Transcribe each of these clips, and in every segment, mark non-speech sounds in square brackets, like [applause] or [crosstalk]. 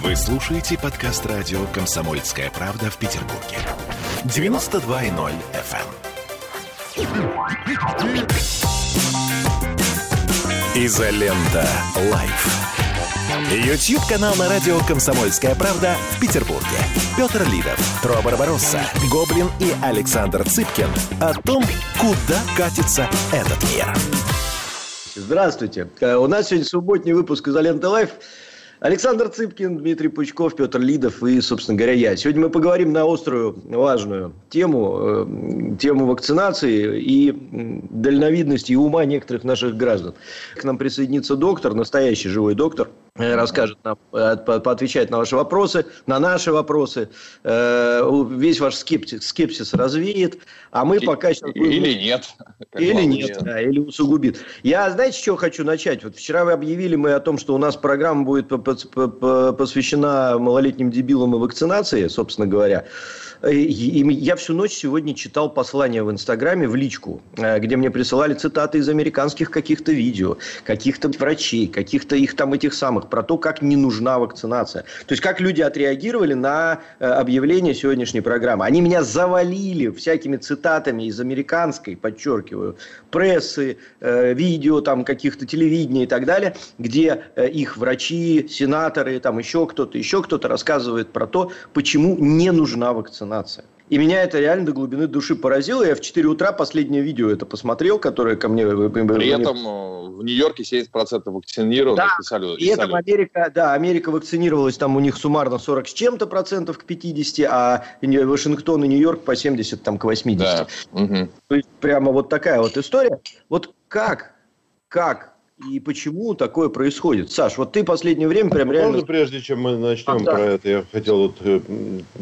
Вы слушаете подкаст радио «Комсомольская правда» в Петербурге. 92.0 FM. Изолента. Live. YouTube-канал на радио «Комсомольская правда» в Петербурге. Петр Лидов, Тро Барбаросса, Гоблин и Александр Цыпкин о том, куда катится этот мир. Здравствуйте. Э, У нас сегодня субботний выпуск «Изолента Live». Александр Цыпкин, Дмитрий Пучков, Петр Лидов и, собственно говоря, я. Сегодня мы поговорим на острую, важную тему, э, тему вакцинации и дальновидности и ума некоторых наших граждан. К нам присоединится доктор, настоящий живой доктор, расскажет нам, э, по- поотвечает на ваши вопросы, на наши вопросы, э, весь ваш скептис, скепсис развеет, а мы пока сейчас будем... Или нет. Или нет, да, или усугубит. Я, знаете, с чего хочу начать? Вот вчера вы объявили мы о том, что у нас программа будет по- по- по- посвящена малолетним дебилам и вакцинации, собственно говоря. И я всю ночь сегодня читал послание в Инстаграме в личку, э, где мне присылали цитаты из американских каких-то видео, каких-то врачей, каких-то их там этих самых, про то, как не нужна вакцинация. То есть, как люди отреагировали на э, объявление сегодняшней программы. Они меня завалили всякими цитатами из американской, подчеркиваю, прессы, э, видео, там, каких-то телевидения и так далее, где э, их врачи, сенаторы, там еще кто-то, еще кто-то рассказывает про то, почему не нужна вакцинация. И меня это реально до глубины души поразило. Я в 4 утра последнее видео это посмотрел, которое ко мне... При этом э, в Нью-Йорке 70% вакцинированных Да, писали. И этом. Америка, да, Америка вакцинировалась, там у них суммарно 40 с чем-то процентов к 50, а Вашингтон и Нью-Йорк по 70 там, к 80. Да. Мгм. То есть прямо вот такая вот история. Вот как, как и почему такое происходит? Саш, вот ты последнее время прям Можно, реально... прежде чем мы начнем А, да. про это, я хотел вот, э,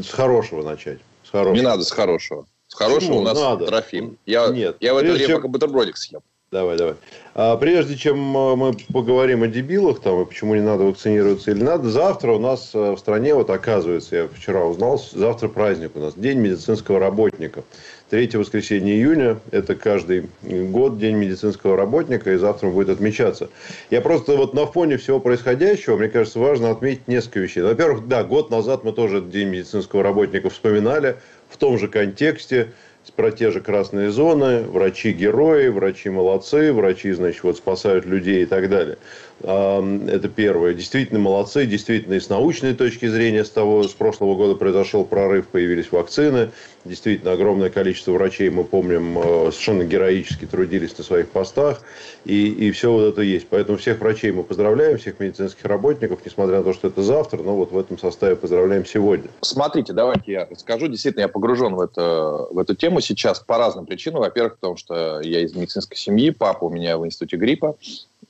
с хорошего начать. С хорошего. Не надо с хорошего. С хорошего Почему? у нас Надо. Трофим. Я, Нет. я в это время чем- пока бутербродик съем. Давай, давай. А прежде чем э, мы поговорим о дебилах, там, и почему не надо вакцинироваться или надо, завтра у нас э, в стране, вот оказывается, я вчера узнал, завтра праздник у нас, День медицинского работника. Третье воскресенье июня, это каждый год День медицинского работника, и завтра он будет отмечаться. Я просто вот на фоне всего происходящего, мне кажется, важно отметить несколько вещей. Во-первых, да, год назад мы тоже День медицинского работника вспоминали в том же контексте, про те же красные зоны, врачи-герои, врачи-молодцы, врачи, значит, вот спасают людей и так далее. Это первое. Действительно молодцы, действительно и с научной точки зрения с того, с прошлого года произошел прорыв, появились вакцины. Действительно, огромное количество врачей, мы помним, э, совершенно героически трудились на своих постах. И, и все вот это есть. Поэтому всех врачей мы поздравляем, всех медицинских работников, несмотря на то, что это завтра, но вот в этом составе поздравляем сегодня. Смотрите, давайте я расскажу. Действительно, я погружен в, это, в эту тему сейчас по разным причинам. Во-первых, потому что я из медицинской семьи, папа у меня в институте гриппа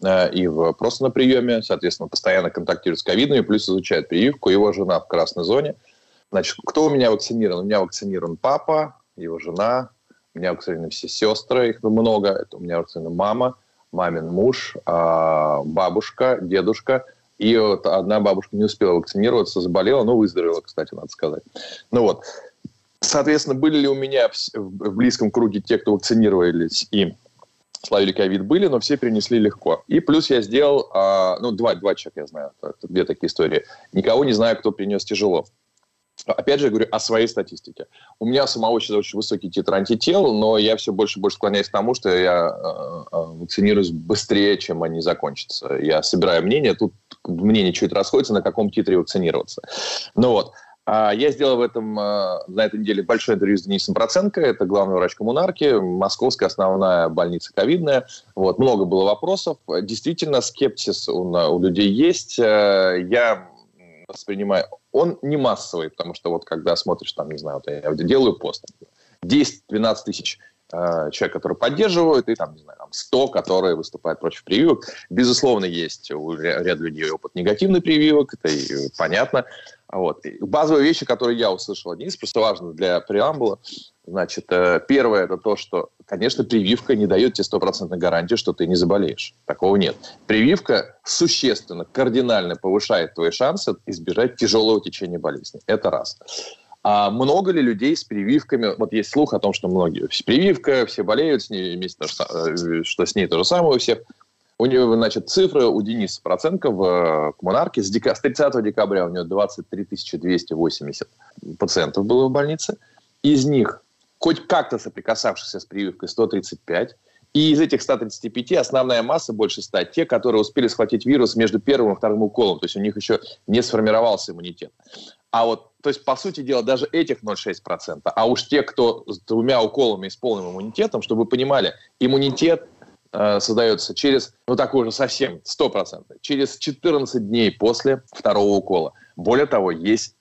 и в, просто на приеме, соответственно, постоянно контактирует с ковидными, плюс изучает прививку, его жена в красной зоне. Значит, кто у меня вакцинирован? У меня вакцинирован папа, его жена, у меня вакцинированы все сестры, их много. Это у меня вакцинирована мама, мамин муж, а, бабушка, дедушка. И вот одна бабушка не успела вакцинироваться, заболела, но выздоровела, кстати, надо сказать. Ну вот. Соответственно, были ли у меня в близком круге те, кто вакцинировались и славили ковид, были, но все перенесли легко. И плюс я сделал, а, ну, два, два человека я знаю, две такие истории. Никого не знаю, кто принес тяжело. Опять же, я говорю о своей статистике. У меня самого сейчас очень высокий титр антител, но я все больше и больше склоняюсь к тому, что я э, э, вакцинируюсь быстрее, чем они закончатся. Я собираю мнение, тут мнение чуть расходится, на каком титре вакцинироваться. Ну вот. А Я сделал в этом, э, на этой неделе большое интервью с Денисом Проценко, это главный врач коммунарки, московская основная больница ковидная. Вот, много было вопросов. Действительно, скепсис у, у людей есть. Э, Я воспринимаю... Он не массовый, потому что вот когда смотришь, там, не знаю, вот я делаю пост, 10-12 тысяч э, человек, которые поддерживают, и там, не знаю, там 100, которые выступают против прививок. Безусловно, есть у ря- ряда людей опыт негативных прививок, это и понятно. Вот. Базовые вещи, которые я услышал Дениса, просто важно для преамбула. Значит, э, первое это то, что, конечно, прививка не дает тебе стопроцентной гарантии, что ты не заболеешь. Такого нет. Прививка существенно, кардинально повышает твои шансы избежать тяжелого течения болезни. Это раз. А много ли людей с прививками? Вот есть слух о том, что многие. Прививка, все болеют с ней, э, что с ней то же самое у всех. У него, значит, цифры у Дениса Проценко в э, коммунарке с, дека... с 30 декабря у него 23 280 пациентов было в больнице. Из них хоть как-то соприкасавшихся с прививкой 135. И из этих 135 основная масса, больше 100, те, которые успели схватить вирус между первым и вторым уколом. То есть у них еще не сформировался иммунитет. А вот, то есть, по сути дела, даже этих 0,6%. А уж те, кто с двумя уколами и с полным иммунитетом, чтобы вы понимали, иммунитет Э, создается через, ну такой уже совсем, стопроцентный, через 14 дней после второго укола. Более того, есть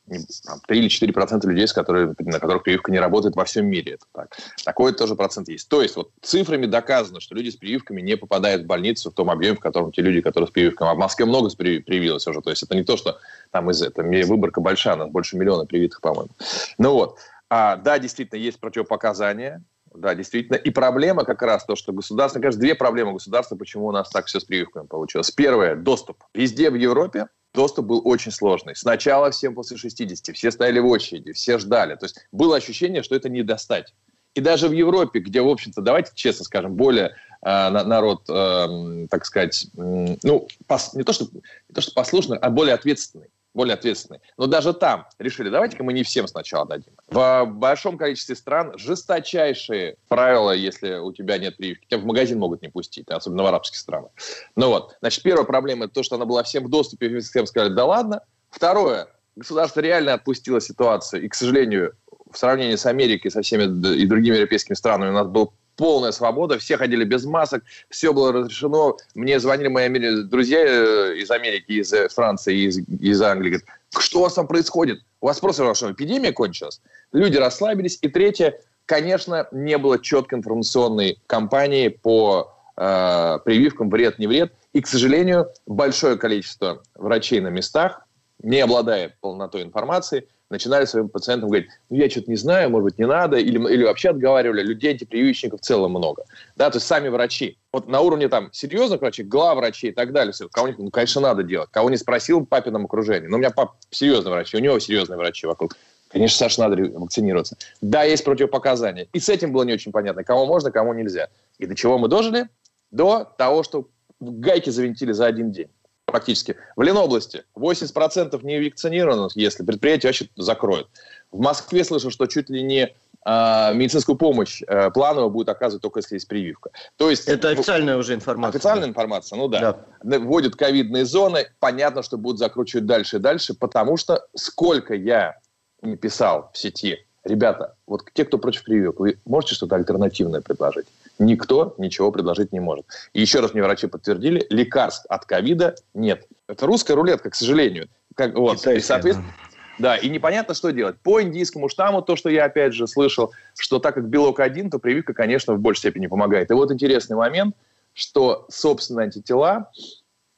там, 3 или 4 процента людей, с которыми, на которых прививка не работает во всем мире. Это так. Такой тоже процент есть. То есть вот цифрами доказано, что люди с прививками не попадают в больницу в том объеме, в котором те люди, которые с прививками. А в Москве много привилось уже. То есть это не то, что там из этого. Выборка большая, у нас больше миллиона привитых, по-моему. Ну вот. А, да, действительно, есть противопоказания да, действительно. И проблема как раз то, что государство, кажется, две проблемы государства, почему у нас так все с прививками получилось. Первое – доступ. Везде в Европе доступ был очень сложный. Сначала всем после 60, все стояли в очереди, все ждали. То есть было ощущение, что это не достать. И даже в Европе, где, в общем-то, давайте честно скажем, более э, народ, э, так сказать, э, ну, пос, не, то, что, не то, что послушный, а более ответственный более ответственные. Но даже там решили, давайте-ка мы не всем сначала дадим. В большом количестве стран жесточайшие правила, если у тебя нет прививки. Тебя в магазин могут не пустить, особенно в арабских странах. Ну вот, значит, первая проблема – это то, что она была всем в доступе, и всем сказали, да ладно. Второе, государство реально отпустило ситуацию, и, к сожалению, в сравнении с Америкой, со всеми и другими европейскими странами у нас был полная свобода, все ходили без масок, все было разрешено. Мне звонили мои друзья э, из Америки, из э, Франции, из, из Англии, говорят, что у вас там происходит? У вас просто что, эпидемия кончилась? Люди расслабились. И третье, конечно, не было четкой информационной кампании по э, прививкам вред, не вред. И, к сожалению, большое количество врачей на местах, не обладая полнотой информации, начинали своим пациентам говорить, ну, я что-то не знаю, может быть, не надо, или, или вообще отговаривали, людей антипрививочников в целом много. Да, то есть сами врачи. Вот на уровне там серьезных врачей, главврачей и так далее, все, кого ну, конечно, надо делать. Кого не спросил папином окружении. Но у меня пап серьезный врач, у него серьезные врачи вокруг. Конечно, Саша, надо вакцинироваться. Да, есть противопоказания. И с этим было не очень понятно, кому можно, кому нельзя. И до чего мы дожили? До того, что гайки завинтили за один день практически. В Ленобласти 80% не вакцинировано, если предприятие вообще закроют. В Москве слышу, что чуть ли не э, медицинскую помощь э, планово будет оказывать только если есть прививка. То есть, Это официальная уже информация. Официальная информация, ну да. да. Вводят ковидные зоны, понятно, что будут закручивать дальше и дальше, потому что сколько я не писал в сети, ребята, вот те, кто против прививок, вы можете что-то альтернативное предложить? Никто ничего предложить не может. И еще раз мне врачи подтвердили, лекарств от ковида нет. Это русская рулетка, к сожалению. Как, вот, и, соответственно, да, и непонятно, что делать. По индийскому штамму, то, что я опять же слышал, что так как белок один, то прививка, конечно, в большей степени помогает. И вот интересный момент, что, собственно, антитела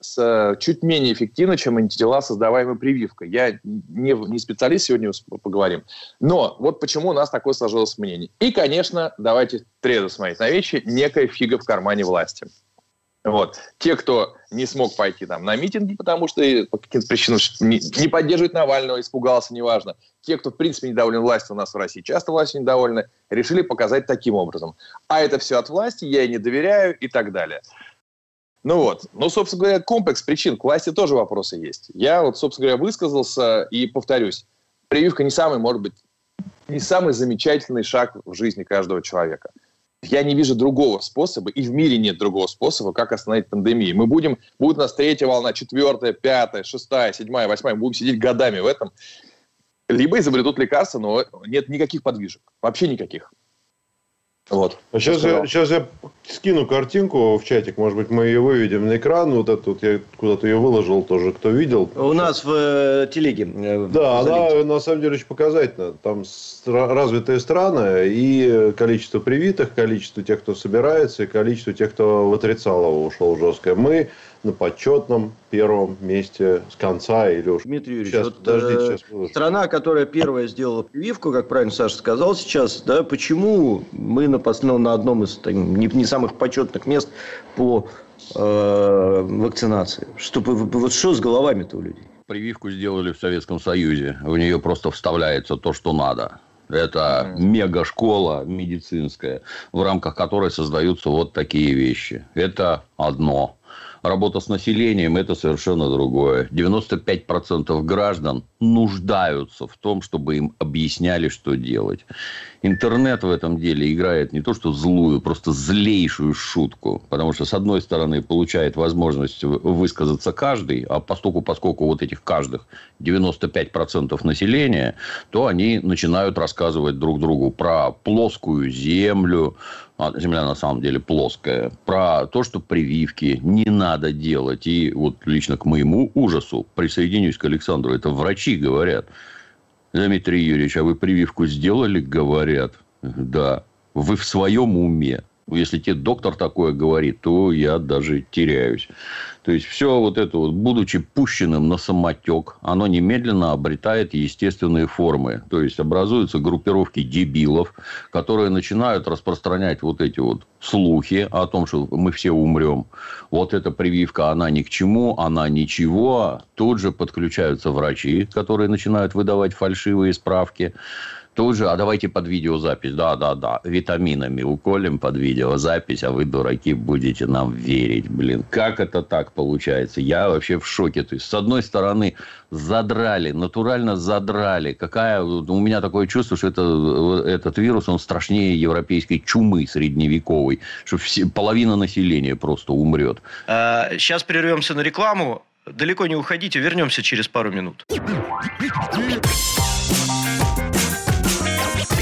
с, э, чуть менее эффективно, чем антитела, создаваемые прививкой. Я не, не специалист, сегодня поговорим. Но вот почему у нас такое сложилось мнение. И, конечно, давайте трезво смотреть на вещи, некая фига в кармане власти. Вот. Те, кто не смог пойти там на митинги, потому что по каким-то причинам не, не поддерживает Навального, испугался, неважно. Те, кто, в принципе, недоволен властью у нас в России, часто властью недовольны, решили показать таким образом. А это все от власти, я ей не доверяю и так далее. Ну вот. Ну, собственно говоря, комплекс причин. К власти тоже вопросы есть. Я вот, собственно говоря, высказался и повторюсь. Прививка не самый, может быть, не самый замечательный шаг в жизни каждого человека. Я не вижу другого способа, и в мире нет другого способа, как остановить пандемию. Мы будем, будет у нас третья волна, четвертая, пятая, шестая, седьмая, восьмая, мы будем сидеть годами в этом. Либо изобретут лекарства, но нет никаких подвижек, вообще никаких. Вот. А сейчас, я, сейчас я скину картинку в чатик, может быть, мы ее выведем на экран. Вот эту вот я куда-то ее выложил тоже, кто видел. У нас в э, телеге. Э, да, она на самом деле очень показательна. Там развитые страны и количество привитых, количество тех, кто собирается, и количество тех, кто в отрицалово ушел жесткое. Мы на почетном первом месте с конца или уж... Дмитрий Юрьевич, сейчас, вот, подождите, э, сейчас страна, которая первая сделала прививку, как правильно Саша сказал сейчас, да, почему мы на, ну, на одном из там, не, не самых почетных мест по э, вакцинации? Что, вот что с головами-то у людей? Прививку сделали в Советском Союзе. В нее просто вставляется то, что надо. Это мега-школа медицинская, в рамках которой создаются вот такие вещи. Это одно. Работа с населением – это совершенно другое. 95% граждан нуждаются в том, чтобы им объясняли, что делать. Интернет в этом деле играет не то что злую, просто злейшую шутку. Потому что, с одной стороны, получает возможность высказаться каждый, а поскольку, поскольку вот этих каждых 95% населения, то они начинают рассказывать друг другу про плоскую землю, а Земля на самом деле плоская, про то, что прививки не надо делать. И вот лично к моему ужасу присоединюсь к Александру. Это врачи говорят. Дмитрий Юрьевич, а вы прививку сделали, говорят? Да. Вы в своем уме. Если тебе доктор такое говорит, то я даже теряюсь. То есть, все вот это вот, будучи пущенным на самотек, оно немедленно обретает естественные формы. То есть, образуются группировки дебилов, которые начинают распространять вот эти вот слухи о том, что мы все умрем. Вот эта прививка, она ни к чему, она ничего. Тут же подключаются врачи, которые начинают выдавать фальшивые справки. Тут же, а давайте под видеозапись. Да, да, да. Витаминами уколем под видеозапись, а вы, дураки, будете нам верить. Блин, как это так получается? Я вообще в шоке. То есть, с одной стороны, задрали, натурально задрали. Какая... У меня такое чувство, что это, этот вирус, он страшнее европейской чумы средневековой. Что все, половина населения просто умрет. А, сейчас прервемся на рекламу. Далеко не уходите, вернемся через пару минут.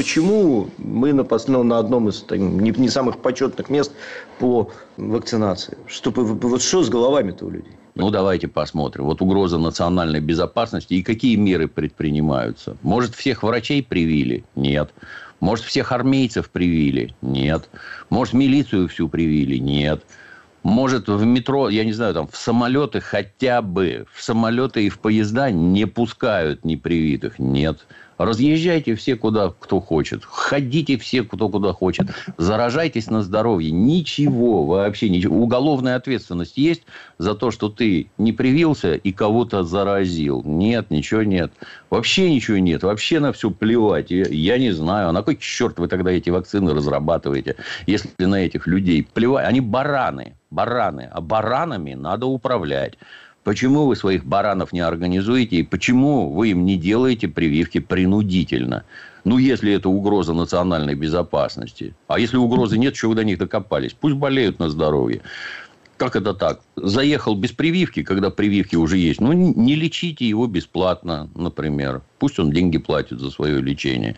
Почему мы на, ну, на одном из не, не самых почетных мест по вакцинации? Что, вот что с головами-то у людей? Ну, давайте посмотрим. Вот угроза национальной безопасности. И какие меры предпринимаются? Может, всех врачей привили? Нет. Может, всех армейцев привили? Нет. Может, милицию всю привили? Нет. Может, в метро, я не знаю, там, в самолеты хотя бы, в самолеты и в поезда не пускают непривитых? Нет. Разъезжайте все, куда кто хочет. Ходите все, кто куда хочет. Заражайтесь на здоровье. Ничего, вообще ничего. Уголовная ответственность есть за то, что ты не привился и кого-то заразил. Нет, ничего нет. Вообще ничего нет. Вообще на все плевать. Я не знаю. А на какой черт вы тогда эти вакцины разрабатываете, если на этих людей плевать? Они бараны. Бараны. А баранами надо управлять. Почему вы своих баранов не организуете и почему вы им не делаете прививки принудительно? Ну, если это угроза национальной безопасности. А если угрозы нет, чего вы до них докопались? Пусть болеют на здоровье. Как это так? Заехал без прививки, когда прививки уже есть. Ну, не лечите его бесплатно, например. Пусть он деньги платит за свое лечение.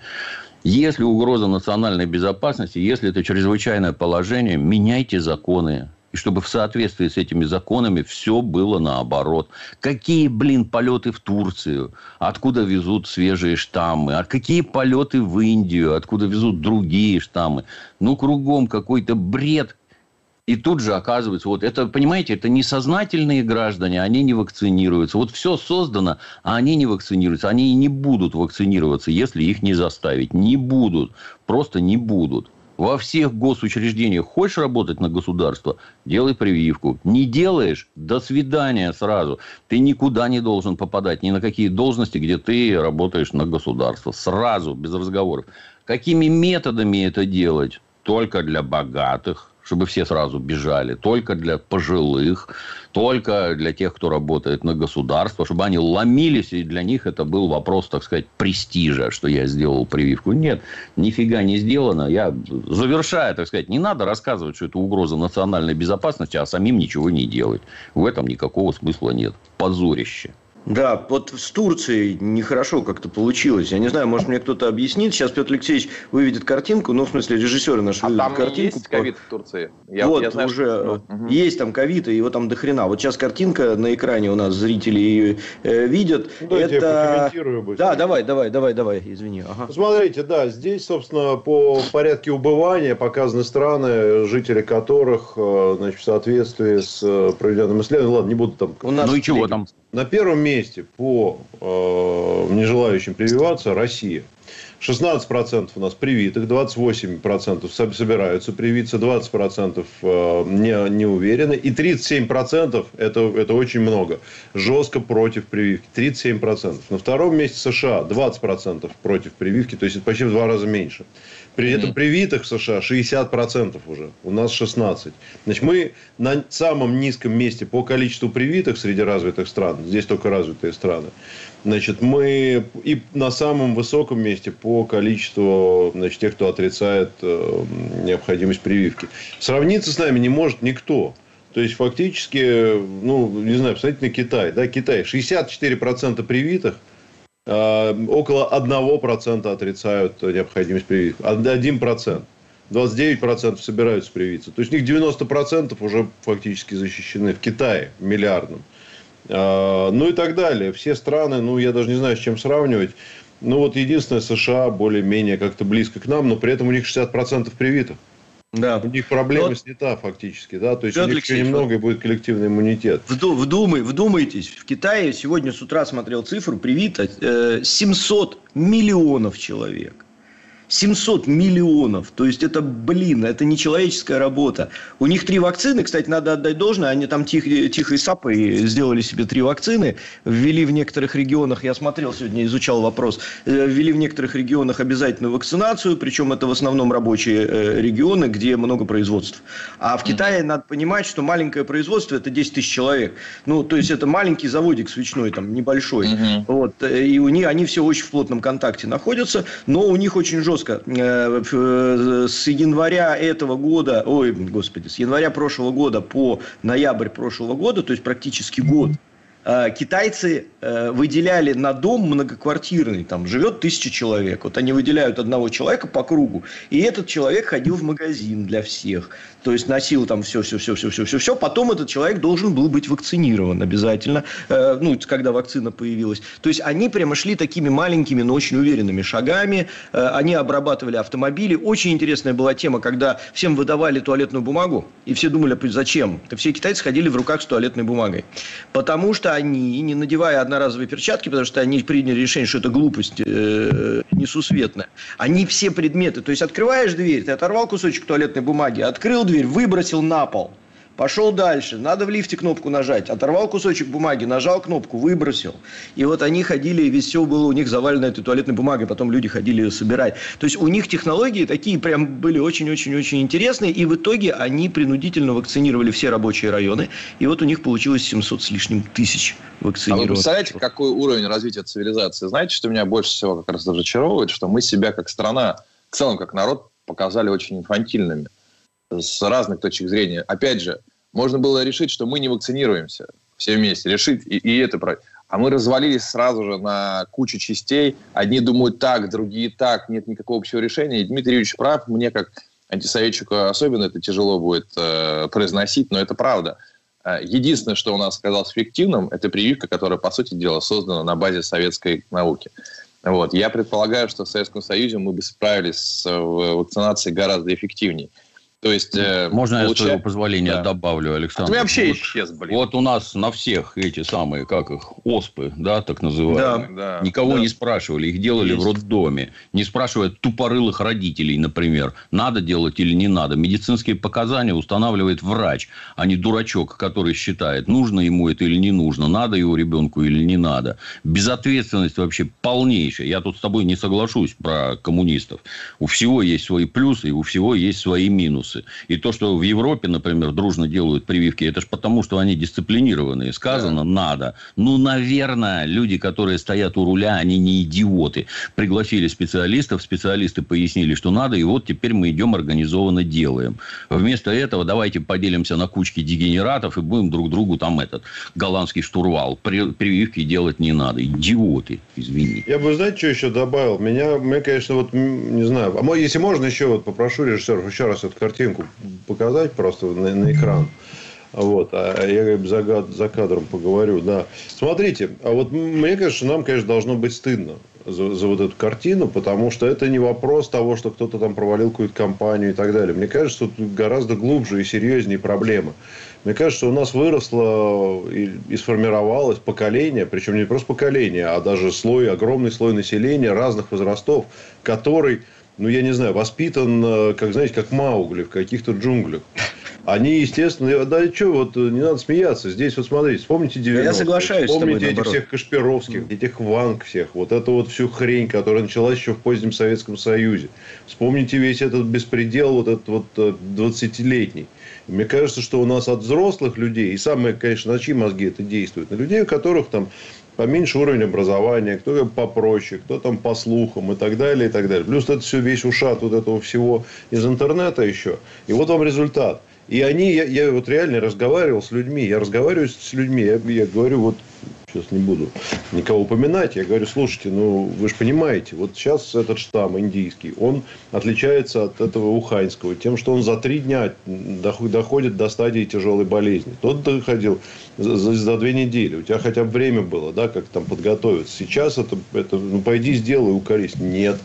Если угроза национальной безопасности, если это чрезвычайное положение, меняйте законы и чтобы в соответствии с этими законами все было наоборот. Какие, блин, полеты в Турцию? Откуда везут свежие штаммы? А какие полеты в Индию? Откуда везут другие штаммы? Ну, кругом какой-то бред. И тут же оказывается, вот это, понимаете, это несознательные граждане, они не вакцинируются. Вот все создано, а они не вакцинируются. Они и не будут вакцинироваться, если их не заставить. Не будут. Просто не будут. Во всех госучреждениях хочешь работать на государство, делай прививку. Не делаешь, до свидания сразу. Ты никуда не должен попадать, ни на какие должности, где ты работаешь на государство. Сразу, без разговоров. Какими методами это делать? Только для богатых, чтобы все сразу бежали, только для пожилых, только для тех, кто работает на государство, чтобы они ломились, и для них это был вопрос, так сказать, престижа, что я сделал прививку. Нет, нифига не сделано. Я завершаю, так сказать, не надо рассказывать, что это угроза национальной безопасности, а самим ничего не делать. В этом никакого смысла нет. Позорище. Да, вот с Турцией нехорошо как-то получилось. Я не знаю, может, мне кто-то объяснит. Сейчас Петр Алексеевич выведет картинку, ну, в смысле, режиссеры наши а выведут там картинку. есть ковид в Турции? Я, вот, я знаю, уже что... есть там ковид, и его там дохрена. Вот сейчас картинка на экране у нас зрители ее э, видят. Ну, Это... я прокомментирую быстро. Да, давай, давай, давай, давай, извини. Ага. Смотрите, да, здесь, собственно, по порядке убывания показаны страны, жители которых, э, значит, в соответствии с э, проведенным исследованием, ладно, не буду там... У нас ну и чего там? На первом месте по э, нежелающим прививаться Россия. 16% у нас привитых, 28% собираются привиться, 20% э, не, не уверены, и 37% это, это очень много, жестко против прививки, 37%. На втором месте США 20% против прививки, то есть это почти в два раза меньше. При этом привитых в США 60% уже, у нас 16%. Значит, мы на самом низком месте по количеству привитых среди развитых стран, здесь только развитые страны. Значит, мы и на самом высоком месте по количеству значит, тех, кто отрицает э, необходимость прививки. Сравниться с нами не может никто. То есть, фактически, ну, не знаю, посмотрите на Китай. Да, Китай 64% привитых – около 1% отрицают необходимость прививки. 1%. 29% собираются привиться. То есть, у них 90% уже фактически защищены в Китае, миллиардном. Э, ну и так далее. Все страны, ну, я даже не знаю, с чем сравнивать. Ну, вот единственное, США более-менее как-то близко к нам, но при этом у них 60% привитых. Да. У них проблема вот, снята фактически, да, то есть Петр у них еще немного и будет коллективный иммунитет. Вдумай, вдумайтесь, в Китае сегодня с утра смотрел цифру, привито э, 700 миллионов человек. 700 миллионов. То есть, это, блин, это нечеловеческая работа. У них три вакцины. Кстати, надо отдать должное. Они там тих, тихой сапой сделали себе три вакцины. Ввели в некоторых регионах, я смотрел сегодня, изучал вопрос, э, ввели в некоторых регионах обязательную вакцинацию. Причем, это в основном рабочие э, регионы, где много производств. А в Китае надо понимать, что маленькое производство – это 10 тысяч человек. Ну, то есть, это маленький заводик свечной, там, небольшой. Mm-hmm. Вот. И у них, они все очень в плотном контакте находятся. Но у них очень жестко жестко. Э, э, с января этого года, ой, господи, с января прошлого года по ноябрь прошлого года, то есть практически год, китайцы э, выделяли на дом многоквартирный, там живет тысяча человек. Вот они выделяют одного человека по кругу, и этот человек ходил в магазин для всех. То есть носил там все, все, все, все, все, все, все. Потом этот человек должен был быть вакцинирован обязательно, э, ну, когда вакцина появилась. То есть они прямо шли такими маленькими, но очень уверенными шагами. Они обрабатывали автомобили. Очень интересная была тема, когда всем выдавали туалетную бумагу, и все думали, зачем? Все китайцы ходили в руках с туалетной бумагой. Потому что они, не надевая одноразовые перчатки, потому что они приняли решение, что это глупость э, несусветная, они все предметы, то есть открываешь дверь, ты оторвал кусочек туалетной бумаги, открыл дверь, выбросил на пол – Пошел дальше. Надо в лифте кнопку нажать. Оторвал кусочек бумаги, нажал кнопку, выбросил. И вот они ходили, весь все было у них завалено этой туалетной бумагой. Потом люди ходили ее собирать. То есть у них технологии такие прям были очень-очень-очень интересные. И в итоге они принудительно вакцинировали все рабочие районы. И вот у них получилось 700 с лишним тысяч вакцинированных. А вы представляете, какой уровень развития цивилизации? Знаете, что меня больше всего как раз разочаровывает? Что мы себя как страна, в целом как народ, показали очень инфантильными с разных точек зрения. Опять же, можно было решить, что мы не вакцинируемся все вместе, решить и, и это брать. А мы развалились сразу же на кучу частей. Одни думают так, другие так, нет никакого общего решения. И Дмитрий Юрьевич прав, мне как антисоветчику особенно это тяжело будет э, произносить, но это правда. Э, единственное, что у нас оказалось эффективным, это прививка, которая, по сути дела, создана на базе советской науки. Вот. Я предполагаю, что в Советском Союзе мы бы справились с э, вакцинацией гораздо эффективнее. То есть, э, Можно получая... я, с твоего позволения, да. добавлю, Александр? А ты вообще вот, исчез, блин. Вот у нас на всех эти самые, как их, оспы, да, так называемые. Да, да, Никого да. не спрашивали, их делали Есть. в роддоме. Не спрашивая тупорылых родителей, например, надо делать или не надо. Медицинские показания устанавливает врач, а не дурачок, который считает, нужно ему это или не нужно, надо его ребенку или не надо. Безответственность вообще полнейшая. Я тут с тобой не соглашусь про коммунистов. У всего есть свои плюсы, и у всего есть свои минусы вирусы. И то, что в Европе, например, дружно делают прививки, это же потому, что они дисциплинированные. Сказано, да. надо. Ну, наверное, люди, которые стоят у руля, они не идиоты. Пригласили специалистов, специалисты пояснили, что надо, и вот теперь мы идем организованно делаем. Вместо этого давайте поделимся на кучки дегенератов и будем друг другу там этот голландский штурвал. Прививки делать не надо. Идиоты, извини. Я бы, знаете, что еще добавил? Меня, мне, конечно, вот, не знаю, а если можно еще вот попрошу режиссеров еще раз эту картинку показать просто на, на экран. Вот, а я за, за кадром поговорю, да. Смотрите, а вот мне кажется, нам, конечно, должно быть стыдно за, за вот эту картину, потому что это не вопрос того, что кто-то там провалил какую-то компанию и так далее. Мне кажется, тут гораздо глубже и серьезнее проблема. Мне кажется, у нас выросло и, и сформировалось поколение, причем не просто поколение, а даже слой, огромный слой населения разных возрастов, который, ну, я не знаю, воспитан, э, как, знаете, как Маугли в каких-то джунглях. Они, естественно, да что, вот не надо смеяться. Здесь вот смотрите, вспомните 90 Я соглашаюсь Вспомните этих всех Кашпировских, этих Ванг всех. Вот эту вот всю хрень, которая началась еще в позднем Советском Союзе. Вспомните весь этот беспредел, вот этот вот 20-летний. Э, Мне кажется, что у нас от взрослых людей, и самое, конечно, на чьи мозги это действует, на людей, у которых там поменьше уровень образования, кто попроще, кто там по слухам и так далее, и так далее. Плюс это все весь ушат вот этого всего из интернета еще. И вот вам результат – и они, я, я вот реально разговаривал с людьми, я разговариваю с людьми, я, я говорю, вот сейчас не буду никого упоминать, я говорю, слушайте, ну вы же понимаете, вот сейчас этот штамм индийский, он отличается от этого уханьского тем, что он за три дня доходит до стадии тяжелой болезни. Тот доходил за, за две недели, у тебя хотя бы время было, да, как там подготовиться. Сейчас это, это ну пойди сделай укорись. Нет,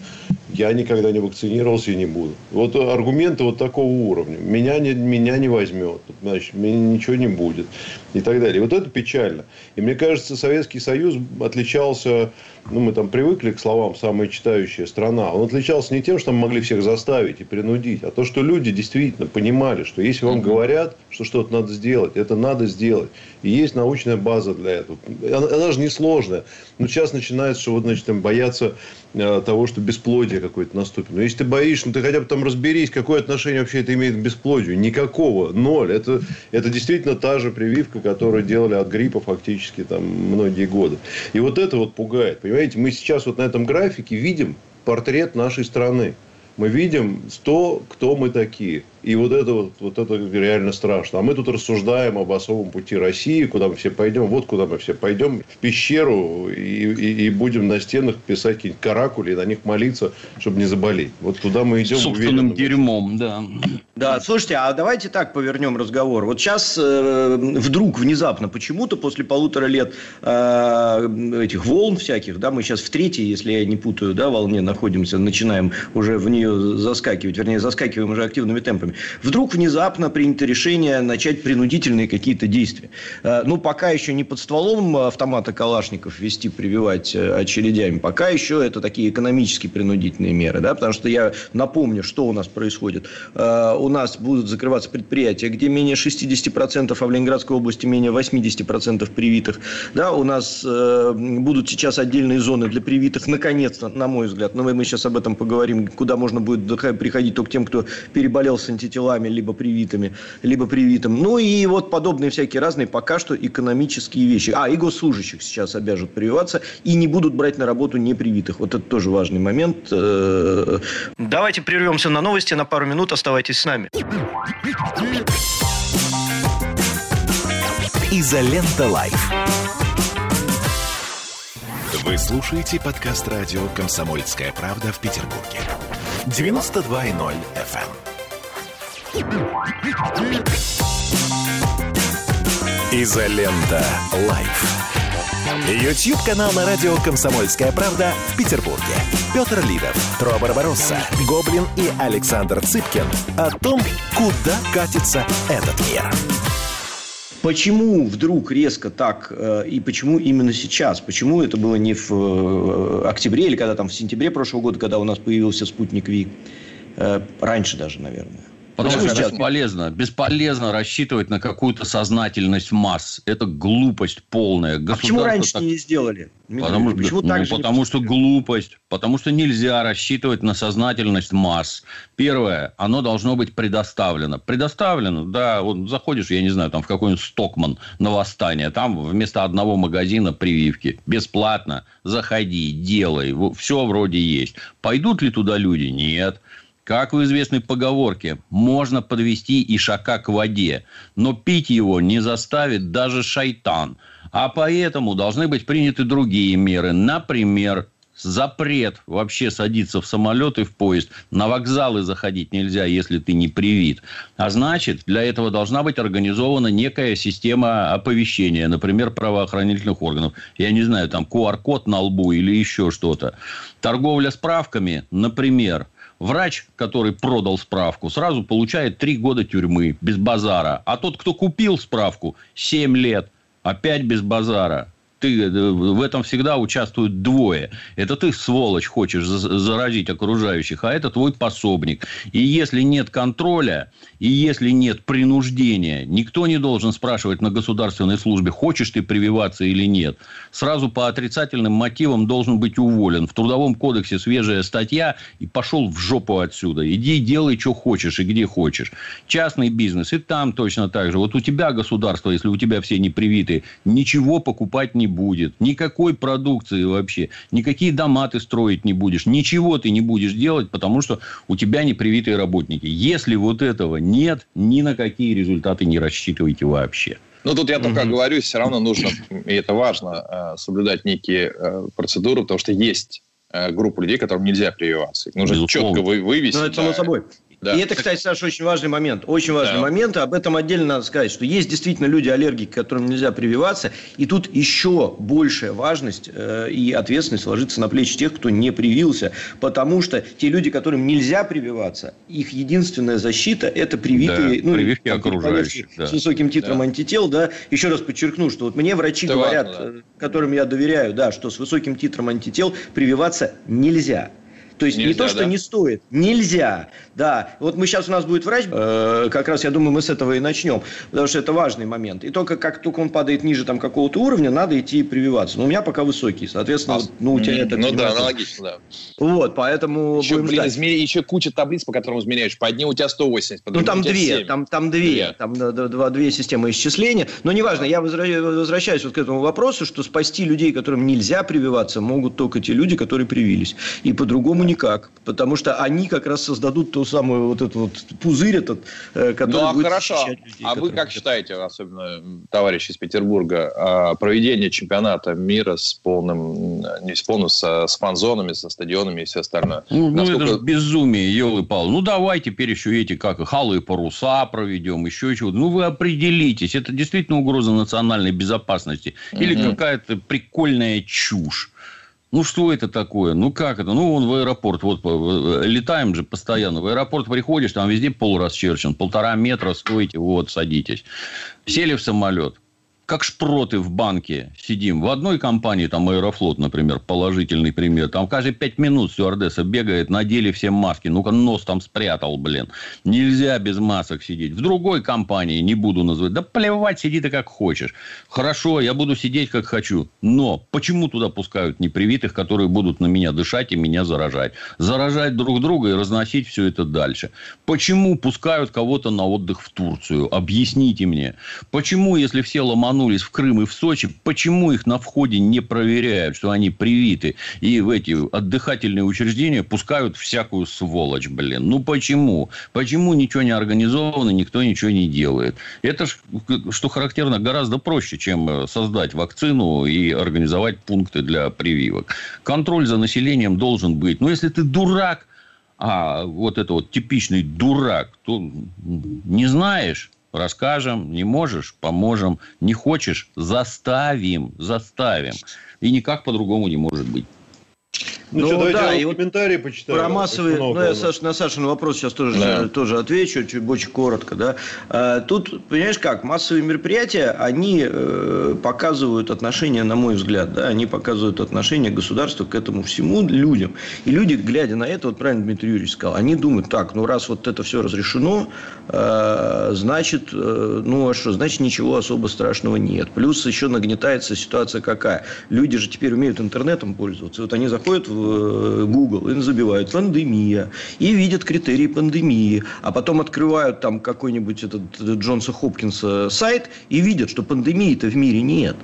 я никогда не вакцинировался и не буду. Вот аргументы вот такого уровня. Меня не, меня не возьмет, значит, меня ничего не будет и так далее. Вот это печально. И мне кажется, Советский Союз отличался, ну, мы там привыкли к словам «самая читающая страна», он отличался не тем, что мы могли всех заставить и принудить, а то, что люди действительно понимали, что если вам говорят, что что-то надо сделать, это надо сделать. И есть научная база для этого. Она, она же несложная. Но сейчас начинается, что вот, значит, там боятся э, того, что бесплодие какое-то наступит. Но если ты боишься, ну, ты хотя бы там разберись, какое отношение вообще это имеет к бесплодию. Никакого. Ноль. Это, это действительно та же прививка, которую делали от гриппа фактически там многие годы. И вот это вот пугает. Понимаете, мы сейчас вот на этом графике видим портрет нашей страны. Мы видим то, кто мы такие. И вот это вот, вот это реально страшно. А мы тут рассуждаем об особом пути России, куда мы все пойдем. Вот куда мы все пойдем. В пещеру и, и, и будем на стенах писать какие-нибудь каракули и на них молиться, чтобы не заболеть. Вот туда мы идем. Собственным дерьмом, да. Да, слушайте, а давайте так повернем разговор. Вот сейчас э, вдруг, внезапно, почему-то после полутора лет э, этих волн всяких, да, мы сейчас в третьей, если я не путаю, да, волне находимся, начинаем уже в нее заскакивать, вернее, заскакиваем уже активными темпами вдруг внезапно принято решение начать принудительные какие-то действия. Э, ну, пока еще не под стволом автомата Калашников вести, прививать э, очередями, пока еще это такие экономические принудительные меры, да, потому что я напомню, что у нас происходит. Э, у нас будут закрываться предприятия, где менее 60%, а в Ленинградской области менее 80% привитых, да, у нас будут сейчас отдельные зоны для привитых, наконец-то, на мой взгляд, но мы сейчас об этом поговорим, куда можно будет приходить только тем, кто переболел антителами, либо привитыми, либо привитым. Ну и вот подобные всякие разные пока что экономические вещи. А, и госслужащих сейчас обяжут прививаться и не будут брать на работу непривитых. Вот это тоже важный момент. Э, давайте прервемся на новости на пару минут. Оставайтесь с нами. Изолента Live. Вы слушаете подкаст радио «Комсомольская правда» в Петербурге. 92.0 FM. Изолента. Live. YouTube канал на радио «Комсомольская правда» в Петербурге. Петр Лидов, Тро Барбаросса, Гоблин и Александр Цыпкин о том, куда катится этот мир. Почему вдруг резко так э, и почему именно сейчас? Почему это было не в э, октябре или когда там в сентябре прошлого года, когда у нас появился спутник Ви? Э, раньше даже, наверное. Потому что бесполезно, бесполезно рассчитывать на какую-то сознательность масс. Это глупость полная. А почему раньше так... не сделали? Потому, почему ну, так потому что глупость. Потому что нельзя рассчитывать на сознательность масс. Первое, оно должно быть предоставлено. Предоставлено, да, вот заходишь, я не знаю, там в какой-нибудь Стокман на восстание, там вместо одного магазина прививки. Бесплатно. Заходи, делай. Все вроде есть. Пойдут ли туда люди? Нет. Как в известной поговорке, можно подвести ишака к воде, но пить его не заставит даже шайтан. А поэтому должны быть приняты другие меры. Например, запрет вообще садиться в самолет и в поезд. На вокзалы заходить нельзя, если ты не привит. А значит, для этого должна быть организована некая система оповещения, например, правоохранительных органов. Я не знаю, там QR-код на лбу или еще что-то. Торговля справками, например – Врач, который продал справку, сразу получает три года тюрьмы без базара. А тот, кто купил справку, 7 лет, опять без базара ты, э, в этом всегда участвуют двое. Это ты, сволочь, хочешь заразить окружающих, а это твой пособник. И если нет контроля, и если нет принуждения, никто не должен спрашивать на государственной службе, хочешь ты прививаться или нет. Сразу по отрицательным мотивам должен быть уволен. В Трудовом кодексе свежая статья, и пошел в жопу отсюда. Иди делай, что хочешь и где хочешь. Частный бизнес, и там точно так же. Вот у тебя государство, если у тебя все не привиты, ничего покупать не будет. Никакой продукции вообще. Никакие дома ты строить не будешь. Ничего ты не будешь делать, потому что у тебя непривитые работники. Если вот этого нет, ни на какие результаты не рассчитывайте вообще. Ну, тут я только угу. говорю, все равно нужно, и это важно, э, соблюдать некие э, процедуры, потому что есть э, группа людей, которым нельзя прививаться. нужно Безусловно. четко вывести. Ну, это само собой. Да. И это, кстати, Саша, очень важный момент. Очень важный да. момент. Об этом отдельно надо сказать, что есть действительно люди аллергики, которым нельзя прививаться. И тут еще большая важность э, и ответственность ложится на плечи тех, кто не привился. Потому что те люди, которым нельзя прививаться, их единственная защита – это привитые, да, ну, прививки окружающих. Да. С высоким титром да. антител. Да. Еще раз подчеркну, что вот мне врачи это говорят, важно, да. Которым я доверяю, да, что с высоким титром антител прививаться нельзя. То есть Нельзя, не то, что да? не стоит, нельзя. Да, вот мы сейчас у нас будет врач, э, как раз я думаю, мы с этого и начнем, потому что это важный момент. И только как только он падает ниже там какого-то уровня, надо идти прививаться. Но у меня пока высокий, соответственно, а, ну у тебя это. Ну да, аналогично, да. Вот, поэтому еще, будем блин, ждать. Еще куча таблиц, по которым измеряешь. По одним у тебя 180, по Ну там две, там там две, две. там два, две системы исчисления. Но неважно, я возвращаюсь вот к этому вопросу, что спасти людей, которым нельзя прививаться, могут только те люди, которые привились, и по-другому никак, потому что они как раз создадут ту самую вот этот вот пузырь этот, э, который ну, а будет хорошо. людей. А вы как считаете, особенно товарищи из Петербурга, а, проведение чемпионата мира с полным, не с полным, с, с фан-зонами, со стадионами и все остальное? Ну, Насколько... ну это же безумие, елы пал. Ну, давай теперь еще эти, как халы и паруса проведем, еще чего-то. Ну, вы определитесь, это действительно угроза национальной безопасности или угу. какая-то прикольная чушь. Ну, что это такое? Ну, как это? Ну, он в аэропорт. Вот, летаем же постоянно. В аэропорт приходишь, там везде пол расчерчен. Полтора метра стоите, вот, садитесь. Сели в самолет как шпроты в банке сидим. В одной компании, там Аэрофлот, например, положительный пример. Там каждые пять минут стюардесса бегает, надели все маски. Ну-ка, нос там спрятал, блин. Нельзя без масок сидеть. В другой компании, не буду называть, да плевать, сиди ты как хочешь. Хорошо, я буду сидеть как хочу. Но почему туда пускают непривитых, которые будут на меня дышать и меня заражать? Заражать друг друга и разносить все это дальше. Почему пускают кого-то на отдых в Турцию? Объясните мне. Почему, если все ломанули ломанулись в Крым и в Сочи, почему их на входе не проверяют, что они привиты, и в эти отдыхательные учреждения пускают всякую сволочь, блин. Ну, почему? Почему ничего не организовано, никто ничего не делает? Это, что характерно, гораздо проще, чем э, создать вакцину и организовать пункты для прививок. Контроль за населением должен быть. Но если ты дурак, а вот это вот типичный дурак, то не знаешь, Расскажем, не можешь, поможем. Не хочешь, заставим, заставим. И никак по-другому не может быть. Ну, ну что, да, и вот комментарии. Про массовые, ну, я Саш, на Сашин вопрос сейчас тоже, да. тоже отвечу, чуть очень коротко. Да. А, тут, понимаешь как, массовые мероприятия, они э, показывают отношение, на мой взгляд, да, они показывают отношение государства к этому всему людям. И люди, глядя на это, вот правильно Дмитрий Юрьевич сказал, они думают, так, ну раз вот это все разрешено, э, значит, э, ну а что, значит ничего особо страшного нет. Плюс еще нагнетается ситуация какая? Люди же теперь умеют интернетом пользоваться. Вот они заходят в Э, Google и забивают пандемия и видят критерии пандемии, а потом открывают там какой-нибудь этот Джонса Хопкинса сайт и видят, что пандемии-то в мире нет.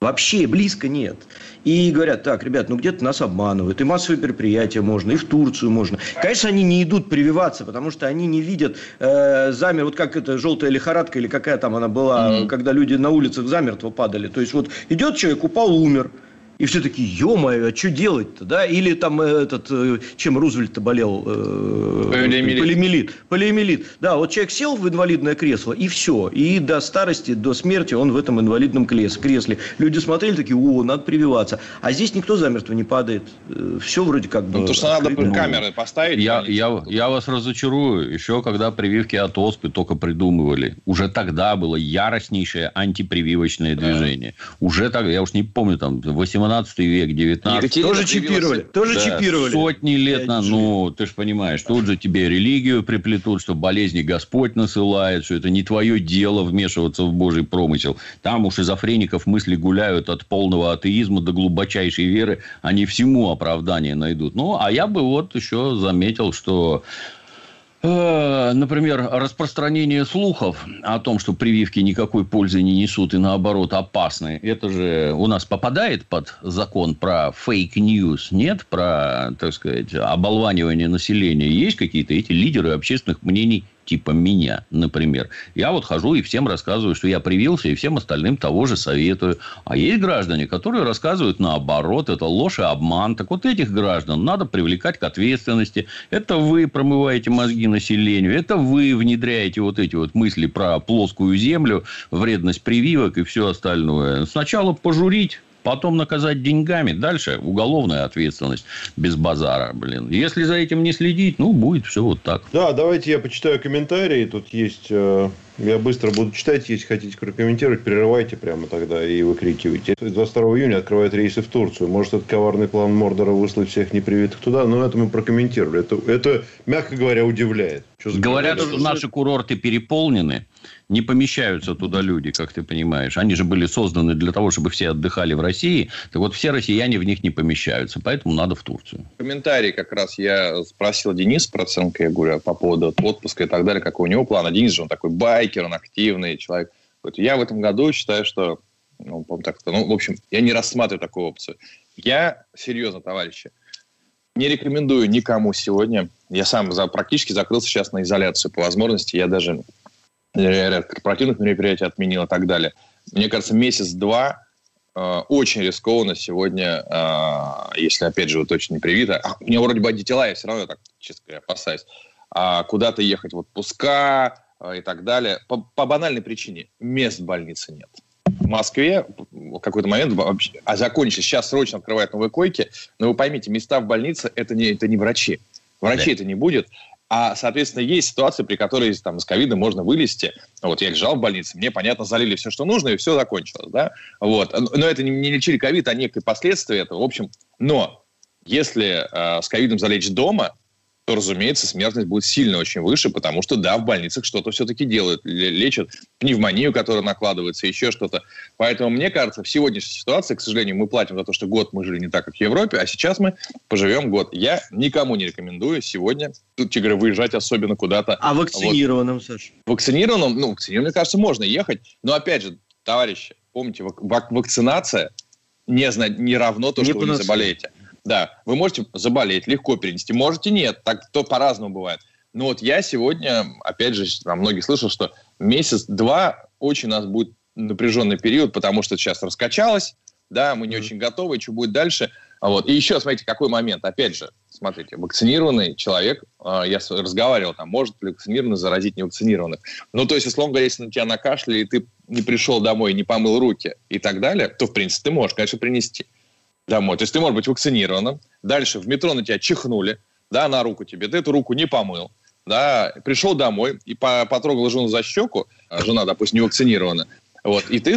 Вообще близко нет. И говорят, так, ребят, ну где-то нас обманывают. И массовые мероприятия можно, и в Турцию можно. Конечно, они не идут прививаться, потому что они не видят э, замер, вот как это желтая лихорадка или какая там она была, mm-hmm. когда люди на улицах замертво падали. То есть вот идет человек, упал, умер. И все таки ё-моё, а что делать-то, да? Или там э, этот, э, чем Рузвельт-то болел? Э, полиомиелит. полиомиелит. Полиомиелит. Да, вот человек сел в инвалидное кресло, и все. И до старости, до смерти он в этом инвалидном кресле. Люди смотрели такие, о, надо прививаться. А здесь никто замертво не падает. Все вроде как бы... Ну, то, что надо камеры поставить. Я, я, я вас разочарую. Еще когда прививки от оспы только придумывали, уже тогда было яростнейшее антипрививочное движение. Уже тогда, я уж не помню, там, 18 18 век, 19 Тоже чипировали. Тоже да, чипировали. Сотни лет на, ну, ты же понимаешь, тут же тебе религию приплетут, что болезни Господь насылает, что это не твое дело вмешиваться в Божий промысел. Там у шизофреников мысли гуляют от полного атеизма до глубочайшей веры. Они всему оправдание найдут. Ну, а я бы вот еще заметил, что например, распространение слухов о том, что прививки никакой пользы не несут и наоборот опасны, это же у нас попадает под закон про fake news, нет? Про, так сказать, оболванивание населения. Есть какие-то эти лидеры общественных мнений типа меня, например. Я вот хожу и всем рассказываю, что я привился, и всем остальным того же советую. А есть граждане, которые рассказывают наоборот, это ложь и обман. Так вот этих граждан надо привлекать к ответственности. Это вы промываете мозги населению, это вы внедряете вот эти вот мысли про плоскую землю, вредность прививок и все остальное. Сначала пожурить, потом наказать деньгами, дальше уголовная ответственность без базара, блин. Если за этим не следить, ну, будет все вот так. Да, давайте я почитаю комментарии. Тут есть... Э, я быстро буду читать. Если хотите прокомментировать, перерывайте прямо тогда и выкрикивайте. 22 июня открывают рейсы в Турцию. Может, это коварный план Мордора выслать всех непривитых туда? Но это мы прокомментировали. Это, это мягко говоря, удивляет. Говорят, что наши курорты переполнены не помещаются туда люди, как ты понимаешь. Они же были созданы для того, чтобы все отдыхали в России. Так вот, все россияне в них не помещаются. Поэтому надо в Турцию. Комментарий как раз я спросил Денис про оценку, я говорю, по поводу отпуска и так далее, какой у него план. А Денис же он такой байкер, он активный человек. Вот я в этом году считаю, что ну, так, ну, в общем, я не рассматриваю такую опцию. Я, серьезно, товарищи, не рекомендую никому сегодня. Я сам практически закрылся сейчас на изоляцию по возможности. Я даже ряд корпоративных мероприятий отменил и так далее. Мне кажется, месяц-два э, очень рискованно сегодня, э, если, опять же, вот точно не привито. А, у меня вроде бы антитела, я все равно так, честно говоря, опасаюсь. А куда-то ехать в отпуска э, и так далее. По, по банальной причине. Мест в больнице нет. В Москве в какой-то момент вообще, а закончились, сейчас срочно открывают новые койки, но вы поймите, места в больнице это не, это не врачи. Врачей это не будет. А, соответственно, есть ситуации, при которой там, с ковида можно вылезти. Вот я лежал в больнице, мне, понятно, залили все, что нужно, и все закончилось. Да? Вот. Но это не лечили ковид, а некие последствия этого. В общем, но если э, с ковидом залечь дома, то, разумеется, смертность будет сильно очень выше, потому что, да, в больницах что-то все-таки делают, лечат пневмонию, которая накладывается, еще что-то. Поэтому, мне кажется, в сегодняшней ситуации, к сожалению, мы платим за то, что год мы жили не так, как в Европе, а сейчас мы поживем год. Я никому не рекомендую сегодня, тут, говорю, выезжать особенно куда-то. А вакцинированным, вот. Саша? Вакцинированным, ну, вакцинированным, мне кажется, можно ехать. Но, опять же, товарищи, помните, вакцинация не, не равно то, не что вы не заболеете. Да, вы можете заболеть, легко перенести, можете нет, так то по-разному бывает. Но вот я сегодня, опять же, там многие слышал, что месяц-два очень у нас будет напряженный период, потому что сейчас раскачалось, да, мы не mm-hmm. очень готовы, и что будет дальше. Вот. И еще, смотрите, какой момент. Опять же, смотрите, вакцинированный человек, э, я разговаривал, там, может ли вакцинированный заразить невакцинированных. Ну, то есть, условно говоря, если на тебя накашляли, и ты не пришел домой, не помыл руки и так далее, то, в принципе, ты можешь, конечно, принести. Домой. То есть ты можешь быть вакцинированным, дальше в метро на тебя чихнули, да, на руку тебе, ты эту руку не помыл, да, пришел домой и потрогал жену за щеку, а жена, допустим, не вакцинирована, вот, и ты,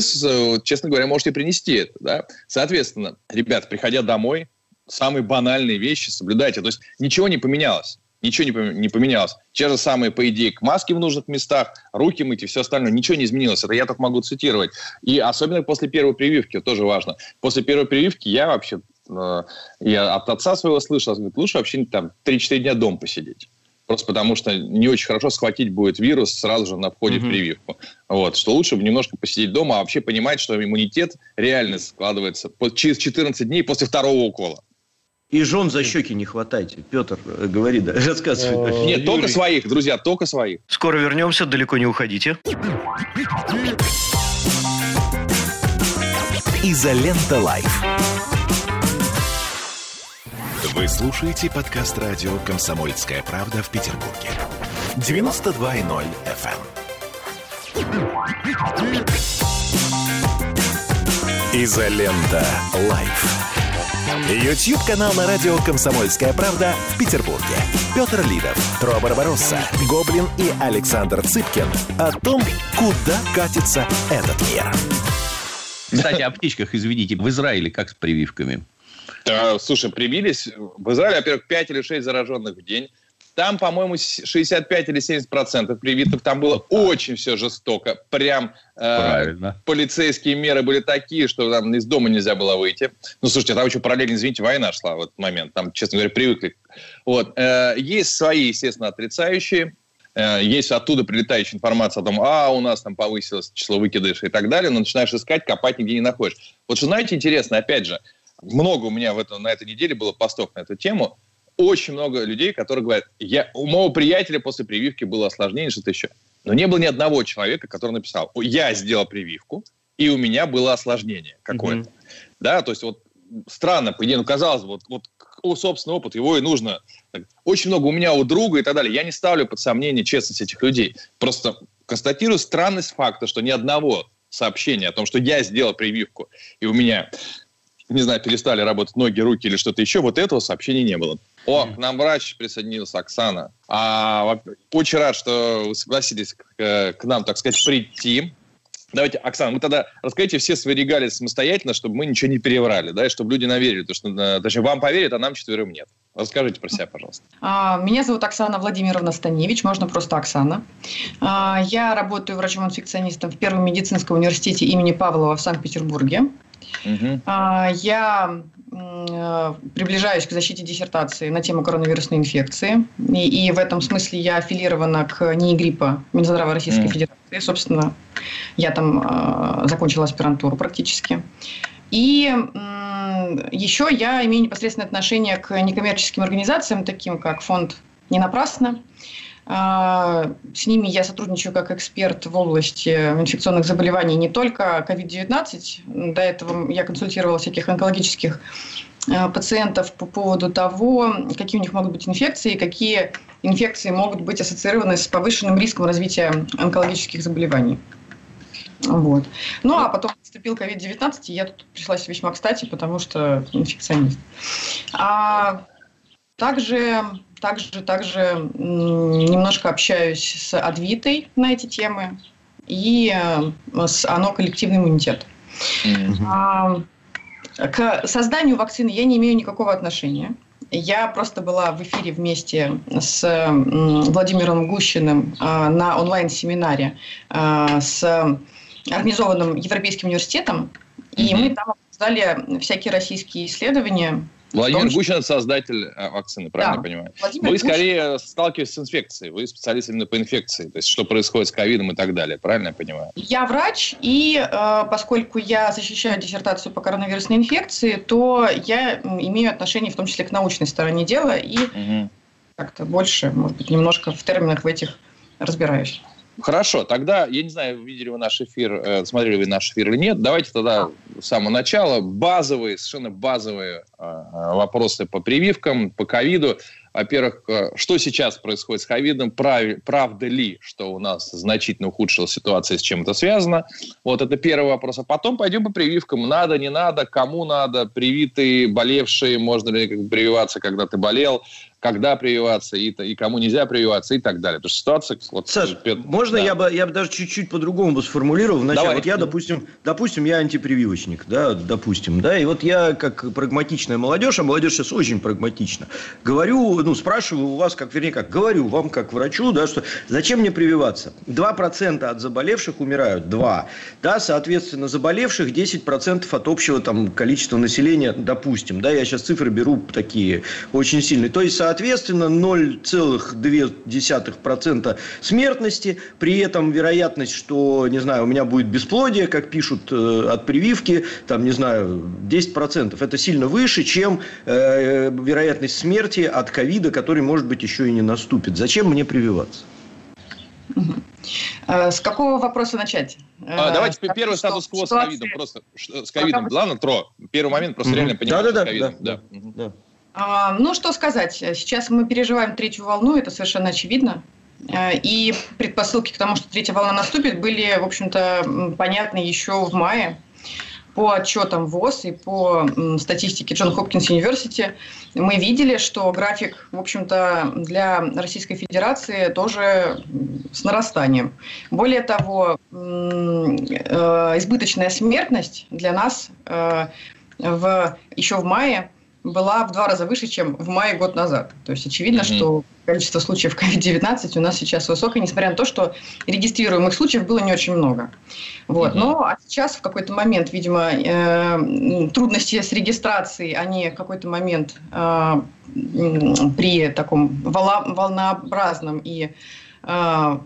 честно говоря, можешь и принести это, да. Соответственно, ребят, приходя домой, самые банальные вещи соблюдайте. То есть ничего не поменялось. Ничего не поменялось. Те же самые, по идее, к маске в нужных местах, руки мыть и все остальное. Ничего не изменилось. Это я только могу цитировать. И особенно после первой прививки, тоже важно. После первой прививки я вообще, э, я от отца своего слышал, говорит, лучше вообще там 3-4 дня дома посидеть. Просто потому что не очень хорошо схватить будет вирус сразу же на входе mm-hmm. в прививку. Вот, что лучше немножко посидеть дома, а вообще понимать, что иммунитет реально складывается через 14 дней после второго укола. И жен за щеки не хватайте. Петр, э, говори, да, [laughs] рассказывай. Нет, только своих, друзья, только своих. Скоро вернемся, далеко не уходите. Изолента Live. Вы слушаете подкаст радио «Комсомольская правда» в Петербурге. 92.0 FM. Эм. Изолента Live. YouTube-канал на радио «Комсомольская правда» в Петербурге. Петр Лидов, Тро Барбаросса, Гоблин и Александр Цыпкин о том, куда катится этот мир. Кстати, о птичках, извините, в Израиле как с прививками? Да, слушай, привились. В Израиле, во-первых, 5 или 6 зараженных в день. Там, по-моему, 65 или 70 процентов привитых. Там было очень все жестоко. Прям э, полицейские меры были такие, что там из дома нельзя было выйти. Ну, слушайте, там еще параллельно, извините, война шла в этот момент. Там, честно говоря, привыкли. Вот. Э, есть свои, естественно, отрицающие. Э, есть оттуда прилетающая информация о том, а, у нас там повысилось число выкидышей и так далее, но начинаешь искать, копать, нигде не находишь. Вот что знаете, интересно, опять же, много у меня в этом, на этой неделе было постов на эту тему – очень много людей, которые говорят, я, у моего приятеля после прививки было осложнение, что-то еще. Но не было ни одного человека, который написал, я сделал прививку, и у меня было осложнение какое-то. Mm-hmm. Да, то есть вот странно, по идее, ну, казалось бы, вот, вот собственный опыт, его и нужно. Очень много у меня, у друга и так далее. Я не ставлю под сомнение честность этих людей. Просто констатирую странность факта, что ни одного сообщения о том, что я сделал прививку, и у меня, не знаю, перестали работать ноги, руки или что-то еще, вот этого сообщения не было. О, к нам врач присоединился, Оксана. А, очень рад, что вы согласились к, к нам, так сказать, прийти. Давайте, Оксана, вы тогда расскажите все свои регалии самостоятельно, чтобы мы ничего не переврали, да, и чтобы люди наверили, то, что, э, точнее, вам поверят, а нам четверым нет. Расскажите про себя, пожалуйста. А, меня зовут Оксана Владимировна Станевич, можно просто Оксана. А, я работаю врачом-инфекционистом в Первом медицинском университете имени Павлова в Санкт-Петербурге. Угу. Я Э, приближаюсь к защите диссертации на тему коронавирусной инфекции. И, и в этом смысле я аффилирована к НИИ гриппа Минздрава Российской mm. Федерации. Собственно, я там э, закончила аспирантуру практически. И э, еще я имею непосредственное отношение к некоммерческим организациям, таким как фонд «Не напрасно», а, с ними я сотрудничаю как эксперт в области инфекционных заболеваний не только COVID-19. До этого я консультировала всяких онкологических а, пациентов по поводу того, какие у них могут быть инфекции, какие инфекции могут быть ассоциированы с повышенным риском развития онкологических заболеваний. Вот. Ну, а потом наступил COVID-19, и я тут пришлась весьма кстати, потому что инфекционист. А также также, также немножко общаюсь с Адвитой на эти темы и э, с ОНО «Коллективный иммунитет». Mm-hmm. К созданию вакцины я не имею никакого отношения. Я просто была в эфире вместе с Владимиром Гущиным а, на онлайн-семинаре а, с организованным Европейским университетом, и mm-hmm. мы там обсуждали всякие российские исследования Владимир том, это создатель э, вакцины, правильно да. я понимаю? Владимир вы Гучин... скорее сталкиваетесь с инфекцией, вы специалист именно по инфекции, то есть что происходит с ковидом и так далее, правильно я понимаю? Я врач, и э, поскольку я защищаю диссертацию по коронавирусной инфекции, то я имею отношение в том числе к научной стороне дела и угу. как-то больше, может быть, немножко в терминах в этих разбираюсь. Хорошо, тогда, я не знаю, видели вы наш эфир, э, смотрели вы наш эфир или нет, давайте тогда самого начала базовые, совершенно базовые э, э, вопросы по прививкам, по ковиду. во-первых, э, что сейчас происходит с ковидом, прав, правда ли, что у нас значительно ухудшилась ситуация, с чем это связано. Вот это первый вопрос. А потом пойдем по прививкам. Надо, не надо, кому надо, привитые, болевшие, можно ли прививаться, когда ты болел когда прививаться и, и кому нельзя прививаться и так далее. Потому что ситуация... Вот, Саш, Петр, можно да. я бы, я бы даже чуть-чуть по-другому бы сформулировал? Вначале, Давай. вот я, допустим, допустим, я антипрививочник, да, допустим, да, и вот я как прагматичная молодежь, а молодежь сейчас очень прагматична, говорю, ну, спрашиваю у вас, как, вернее, как, говорю вам, как врачу, да, что зачем мне прививаться? 2% от заболевших умирают, 2. Да, соответственно, заболевших 10% от общего там количества населения, допустим, да, я сейчас цифры беру такие очень сильные. То есть, соответственно, 0,2% смертности. При этом вероятность, что, не знаю, у меня будет бесплодие, как пишут э, от прививки, там, не знаю, 10%. Это сильно выше, чем э, вероятность смерти от ковида, который, может быть, еще и не наступит. Зачем мне прививаться? Э, с какого вопроса начать? А, давайте э, первый статус-кво с ковидом. Просто с ковидом. Главное, Тро. Первый момент просто реально понимать, да, да, да, да, да. да. А, ну, что сказать. Сейчас мы переживаем третью волну, это совершенно очевидно. А, и предпосылки к тому, что третья волна наступит, были, в общем-то, понятны еще в мае. По отчетам ВОЗ и по статистике Джон Хопкинс Университи мы видели, что график, в общем-то, для Российской Федерации тоже с нарастанием. Более того, э, избыточная смертность для нас э, в, еще в мае – была в два раза выше, чем в мае год назад. То есть очевидно, mm-hmm. что количество случаев COVID-19 у нас сейчас высокое, несмотря на то, что регистрируемых случаев было не очень много. Вот. Mm-hmm. Но а сейчас в какой-то момент, видимо, э, трудности с регистрацией, они в какой-то момент э, при таком волнообразном и э,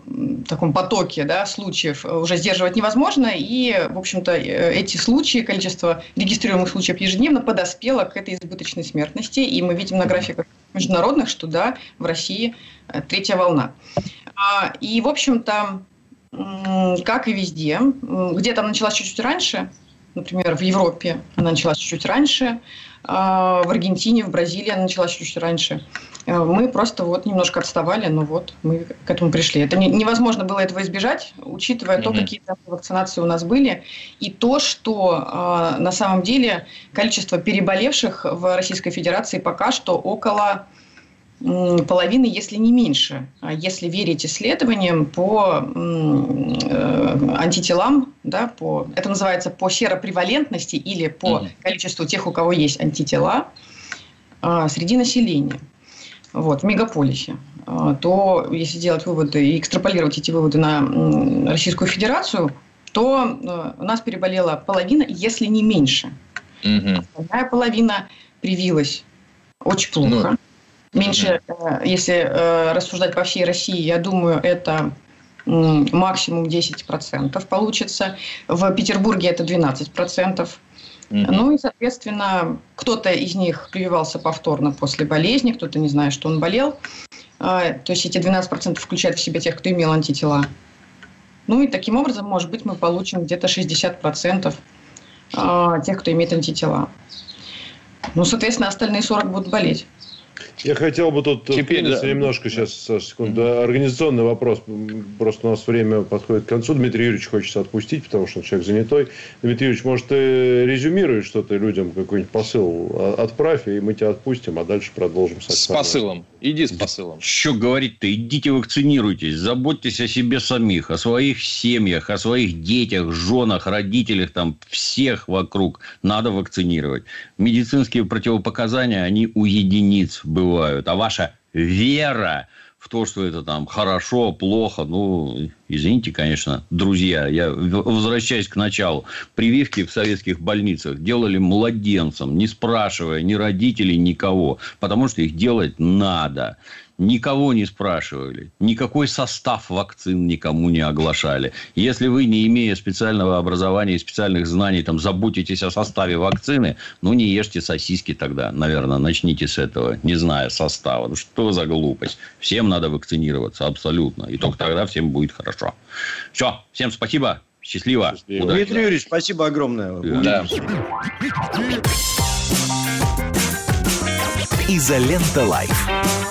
таком потоке да, случаев уже сдерживать невозможно. И, в общем-то, э, эти случаи, количество регистрируемых случаев ежедневно подоспело к этой избыточной смертности. И мы видим на графиках международных, что да, в России э, третья волна. А, и, в общем-то, как и везде, где-то началась чуть-чуть раньше, например, в Европе она началась чуть-чуть раньше, а, в Аргентине, в Бразилии она началась чуть-чуть раньше. А, мы просто вот немножко отставали, но вот мы к этому пришли. Это не, невозможно было этого избежать, учитывая mm-hmm. то, какие вакцинации у нас были, и то, что э, на самом деле количество переболевших в Российской Федерации пока что около половины, если не меньше, а если верить исследованиям по э, антителам, да, по, это называется по серопревалентности или по mm-hmm. количеству тех, у кого есть антитела а, среди населения вот, в мегаполисе, а, то если делать выводы и экстраполировать эти выводы на Российскую Федерацию, то э, у нас переболела половина, если не меньше. Угу. Остальная половина привилась очень плохо. Ну, Меньше, mm если э, рассуждать по всей России, я думаю, это максимум 10% получится. В Петербурге это 12%. Mm-hmm. Ну и, соответственно, кто-то из них прививался повторно после болезни, кто-то не знает, что он болел. А, то есть эти 12% включают в себя тех, кто имел антитела. Ну и таким образом, может быть, мы получим где-то 60% а, тех, кто имеет антитела. Ну, соответственно, остальные 40 будут болеть. Я хотел бы тут Теперь, да. немножко сейчас, Саша, секунду, mm-hmm. организационный вопрос. Просто у нас время подходит к концу. Дмитрий Юрьевич хочется отпустить, потому что он человек занятой. Дмитрий Юрьевич, может, ты резюмируешь что-то людям, какой-нибудь посыл отправь, и мы тебя отпустим, а дальше продолжим. С, с посылом. Иди с посылом. Что говорить-то? Идите вакцинируйтесь, заботьтесь о себе самих, о своих семьях, о своих детях, женах, родителях, там, всех вокруг надо вакцинировать. Медицинские противопоказания, они у единиц бывают. А ваша вера в то, что это там хорошо, плохо, ну, извините, конечно, друзья, я возвращаюсь к началу. Прививки в советских больницах делали младенцам, не спрашивая ни родителей, никого, потому что их делать надо никого не спрашивали, никакой состав вакцин никому не оглашали. Если вы, не имея специального образования и специальных знаний, там, заботитесь о составе вакцины, ну, не ешьте сосиски тогда, наверное, начните с этого, не зная состава. Ну, что за глупость? Всем надо вакцинироваться, абсолютно. И только тогда всем будет хорошо. Все, всем спасибо. Счастливо. Счастливо. Дмитрий Юрьевич, спасибо огромное. Да. «Изолента Live».